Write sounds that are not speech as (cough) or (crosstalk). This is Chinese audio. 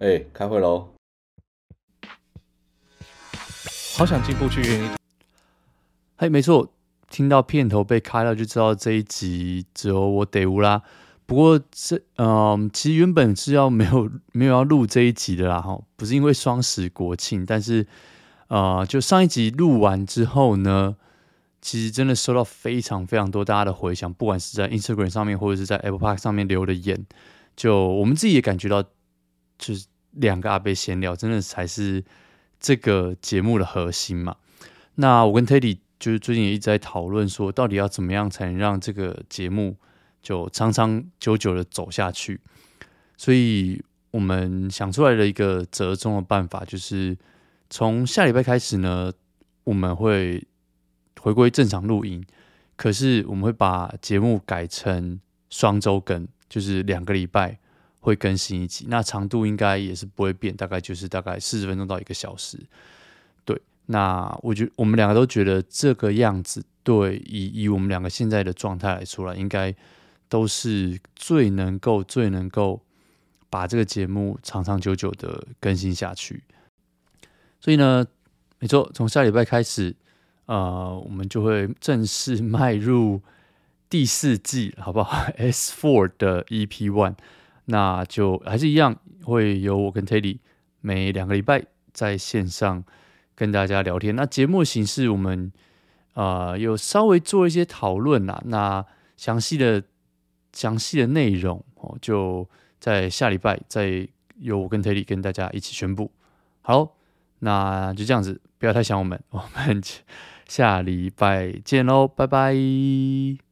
哎、欸，开会喽！好想进步去原因。嘿，没错，听到片头被开了，就知道这一集只有我得无啦。不过这，嗯、呃，其实原本是要没有 (laughs) 没有要录这一集的啦，哈，不是因为双十国庆，但是，呃，就上一集录完之后呢，其实真的收到非常非常多大家的回响，不管是在 Instagram 上面，或者是在 Apple Park 上面留的言，就我们自己也感觉到。就是两个阿伯闲聊，真的才是这个节目的核心嘛。那我跟 Teddy 就是最近也一直在讨论说，到底要怎么样才能让这个节目就长长久久的走下去。所以我们想出来的一个折中的办法，就是从下礼拜开始呢，我们会回归正常录音，可是我们会把节目改成双周更，就是两个礼拜。会更新一集，那长度应该也是不会变，大概就是大概四十分钟到一个小时。对，那我觉我们两个都觉得这个样子，对，以以我们两个现在的状态来说了，应该都是最能够、最能够把这个节目长长久久的更新下去。所以呢，没错，从下礼拜开始，呃，我们就会正式迈入第四季，好不好？S Four 的 EP One。那就还是一样，会有我跟 Teddy 每两个礼拜在线上跟大家聊天。那节目形式我们、呃、有稍微做一些讨论啦。那详细的详细的内容哦，就在下礼拜再由我跟 Teddy 跟大家一起宣布。好，那就这样子，不要太想我们，我们下礼拜见喽，拜拜。